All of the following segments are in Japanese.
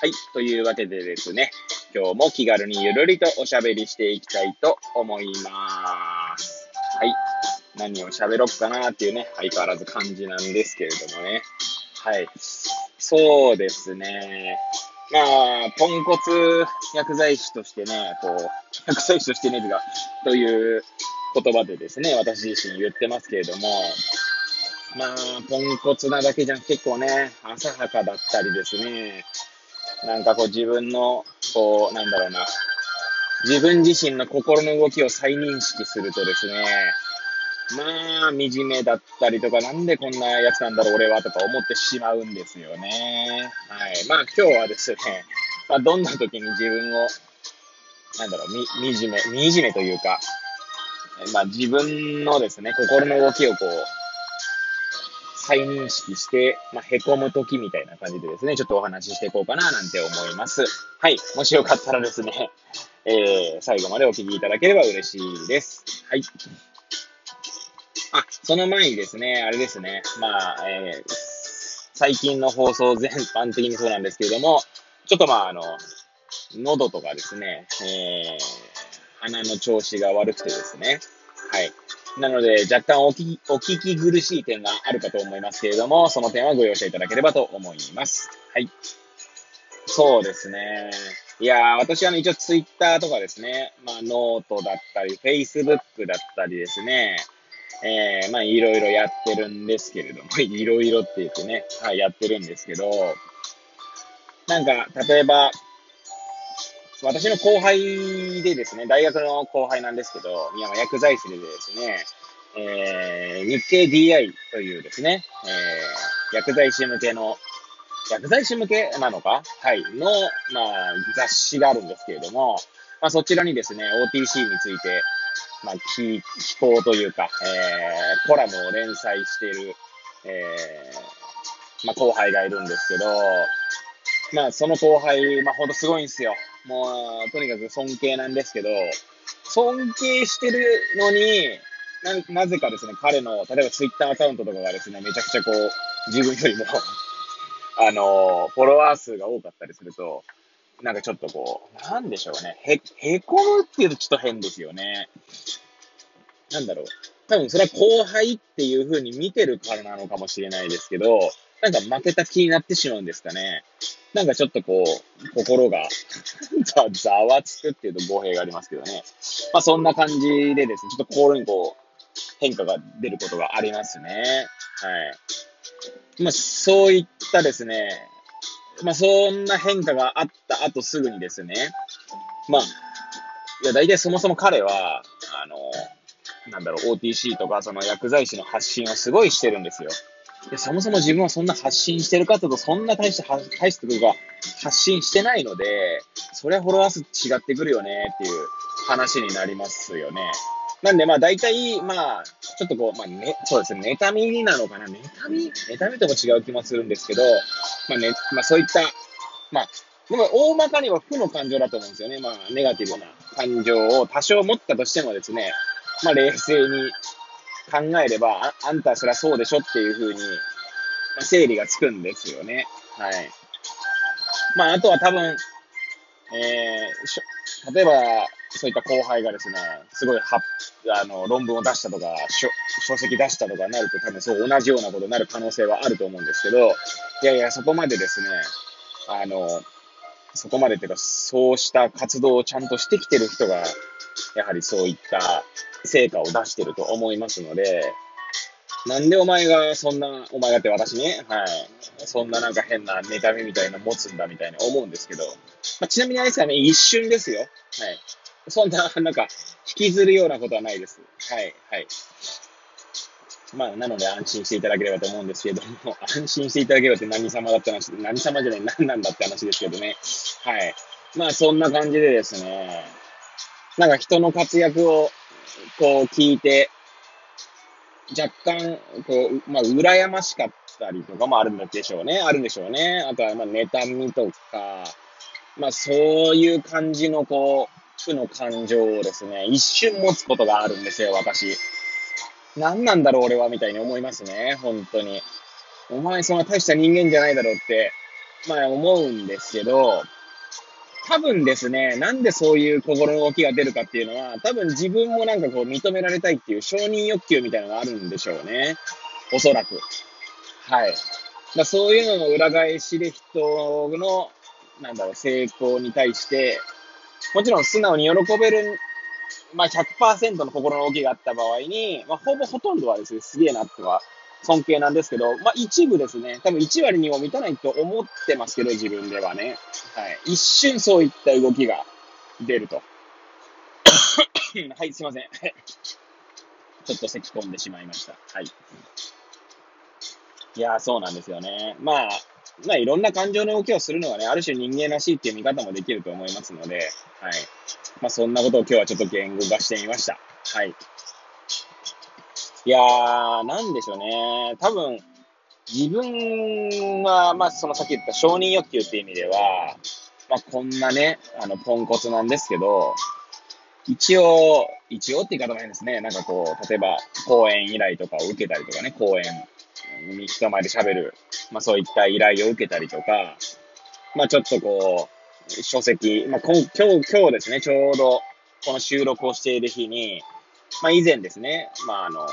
はい。というわけでですね、今日も気軽にゆるりとおしゃべりしていきたいと思います。はい。何を喋ろっかなっていうね、相変わらず感じなんですけれどもね。はい。そうですね。まあ、ポンコツ薬剤師としてね、こう、薬剤師としてね、という言葉でですね、私自身言ってますけれども、まあ、ポンコツなだけじゃん結構ね、浅はかだったりですね、なんかこう自分の、こう、なんだろうな、自分自身の心の動きを再認識するとですね、まあ、惨めだったりとか、なんでこんなやつなんだろう、俺は、とか思ってしまうんですよね。はい。まあ、今日はですね、まあ、どんな時に自分を、なんだろう、み、惨め、惨めというか、まあ、自分のですね、心の動きをこう、再認識して、まあ、凹む時みたいな感じでですね、ちょっとお話ししていこうかななんて思います。はい。もしよかったらですね、えー、最後までお聞きいただければ嬉しいです。はい。あ、その前にですね、あれですね、まあ、えー、最近の放送全般的にそうなんですけれども、ちょっとまあ、あの、喉とかですね、えー、鼻の調子が悪くてですね、はい。なので、若干お聞き、お聞き苦しい点があるかと思いますけれども、その点はご容赦いただければと思います。はい。そうですね。いやー、私はね、一応ツイッターとかですね、まあ、ノートだったり、フェイスブックだったりですね、えー、まあ、いろいろやってるんですけれども、いろいろって言ってね、はい、やってるんですけど、なんか、例えば、私の後輩でですね、大学の後輩なんですけど、宮山薬剤師でですね、えー、日経 DI というですね、えー、薬剤師向けの、薬剤師向けなのか？はい、の、まあ、雑誌があるんですけれども、まあ、そちらにですね、OTC について、まあ、寄稿というか、えー、コラムを連載している、えー、まあ、後輩がいるんですけど、まあ、その後輩、まあ、ほんとすごいんですよ。もう、とにかく尊敬なんですけど、尊敬してるのに、な、なぜかですね、彼の、例えばツイッターアカウントとかがですね、めちゃくちゃこう、自分よりも あの、フォロワー数が多かったりすると、なんかちょっとこう、なんでしょうね。へ、へこむっていうとちょっと変ですよね。なんだろう。多分それは後輩っていう風に見てるからなのかもしれないですけど、なんか負けた気になってしまうんですかね。なんかちょっとこう、心が、ざわつくっていうと語弊がありますけどね。まあそんな感じでですね、ちょっと心にこう、変化が出ることがありますね。はい。まあそういったですね、まあそんな変化があった後すぐにですね、まあ、いや大体そもそも彼は、あの、なんだろう、OTC とかその薬剤師の発信をすごいしてるんですよ。で、そもそも自分はそんな発信してるかというと、そんな大して、大したことが発信してないので、それはフォロワー数違ってくるよねっていう話になりますよね。なんで、まあ大体、まあ、ちょっとこう、まあね、そうですね、妬みなのかな妬み妬みとも違う気もするんですけど、まあね、まあそういった、まあ、でも大まかには負の感情だと思うんですよね。まあ、ネガティブな感情を多少持ったとしてもですね、まあ冷静に考えれば、ああんたそりゃそうでしょっていうふうに、まあ、整理がつくんですよね。はい。まあ、あとは多分、えー、例えば、そういった後輩がですね、すごいはあの論文を出したとか書、籍出したとかなると、多分そう同じようなことになる可能性はあると思うんですけど、いやいや、そこまでですね、あの、そこまでっていうか、そうした活動をちゃんとしてきてる人が、やはりそういった成果を出してると思いますので、なんでお前がそんな、お前がって私ね、はい、そんななんか変な妬みみたいな持つんだみたいに思うんですけど、まあ、ちなみにあれですかね、一瞬ですよ。はい。そんな、なんか、引きずるようなことはないです。はい、はい。まあ、なので安心していただければと思うんですけども、安心していただければって何様だって話、何様じゃない、何なんだって話ですけどね。はい。まあ、そんな感じでですね、なんか人の活躍を、こう聞いて、若干、こう、まあ、羨ましかったりとかもあるんでしょうね。あるんでしょうね。あとは、まあ、妬みとか、まあ、そういう感じの、こう、負の感情をですね、一瞬持つことがあるんですよ、私。何なんだろう、俺は、みたいに思いますね、本当に。お前、そんな大した人間じゃないだろうって、まあ、思うんですけど、多分ですね、なんでそういう心の動きが出るかっていうのは、多分自分もなんかこう認められたいっていう承認欲求みたいなのがあるんでしょうね。おそらく。はい。だそういうのの裏返しで人の、なんだろう、成功に対して、もちろん素直に喜べる、まあ100%の心の動きがあった場合に、まあほぼほとんどはですね、すげえなとは尊敬なんですけど、まあ一部ですね、多分1割にも満たないと思ってますけど、自分ではね。はい。一瞬そういった動きが出ると。はい、すいません。ちょっと咳込んでしまいました。はい。いやそうなんですよね。まあ、まあ、いろんな感情の動きをするのがね、ある種人間らしいっていう見方もできると思いますので、はい。まあ、そんなことを今日はちょっと言語化してみました。はい。いやー、なんでしょうね。多分、自分は、まあ、そのさっき言った承認欲求っていう意味では、まあ、こんなね、あの、ポンコツなんですけど、一応、一応って言い方も変ですね。なんかこう、例えば、講演依頼とかを受けたりとかね、講演に人前で喋る、まあそういった依頼を受けたりとか、まあちょっとこう、書籍、まあ今日、今日ですね、ちょうどこの収録をしている日に、まあ以前ですね、まああの、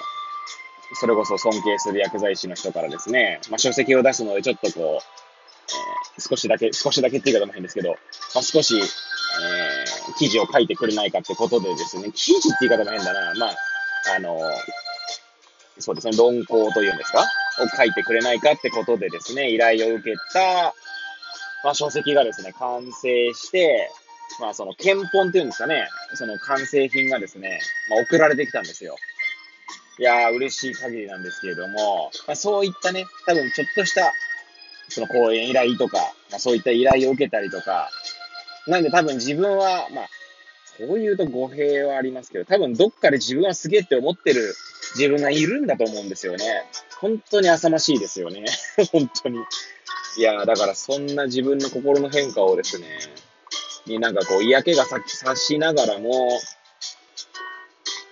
それこそ尊敬する薬剤師の人からですね、まあ書籍を出すのでちょっとこう、えー、少しだけ、少しだけっていう方も変ですけど、まあ少し、えー、記事を書いてくれないかってことでですね、記事って言い方も変だな、まあ、あの、そうですね、論考というんですか？を書いてくれないかってことでですね、依頼を受けた、まあ、書籍がですね、完成して、まあ、その、検本っていうんですかね、その完成品がですね、まあ、送られてきたんですよ。いやー、嬉しい限りなんですけれども、まあ、そういったね、多分ちょっとした、その講演依頼とか、まあ、そういった依頼を受けたりとか、なんで多分自分は、まあ、こういうと語弊はありますけど、多分どっかで自分はすげえって思ってる自分がいるんだと思うんですよね。本当に浅ましいですよね。本当に。いやだからそんな自分の心の変化をですね、になんかこう嫌気がさしながらも、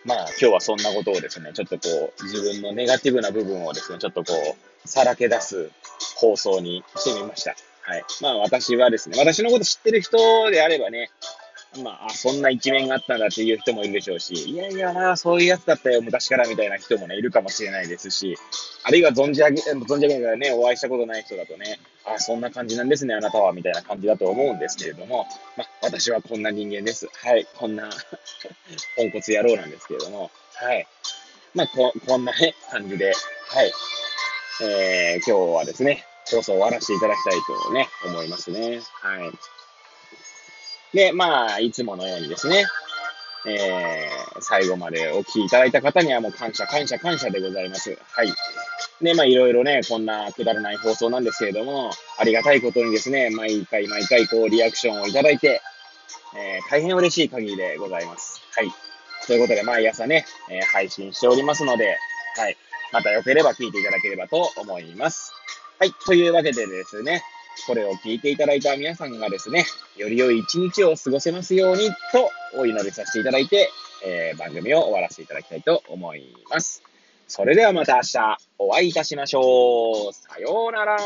まあ今日はそんなことをですね、ちょっとこう自分のネガティブな部分をですね、ちょっとこうさらけ出す放送にしてみました。はい。まあ私はですね、私のこと知ってる人であればね、まあ、そんな一面があったんだっていう人もいるでしょうし、いやいや、まあ、そういうやつだったよ、昔からみたいな人もね、いるかもしれないですし、あるいは存じ上げ、存じ上げないね、お会いしたことない人だとね、あそんな感じなんですね、あなたは、みたいな感じだと思うんですけれども、まあ、私はこんな人間です。はい、こんな ポンコツ野郎なんですけれども、はい。まあ、こ、こんなね、感じで、はい。えー、今日はですね、放送終わらせていただきたいとね、思いますね。はい。で、まあ、いつものようにですね、えー、最後までお聞きいただいた方にはもう感謝、感謝、感謝でございます。はい。で、まあ、いろいろね、こんなくだらない放送なんですけれども、ありがたいことにですね、毎回毎回こう、リアクションをいただいて、えー、大変嬉しい限りでございます。はい。ということで、毎朝ね、えー、配信しておりますので、はい。またよければ聞いていただければと思います。はい。というわけでですね、これを聞いていただいた皆さんがですね、より良い一日を過ごせますようにとお祈りさせていただいて、えー、番組を終わらせていただきたいと思います。それではまた明日お会いいたしましょう。さようなら。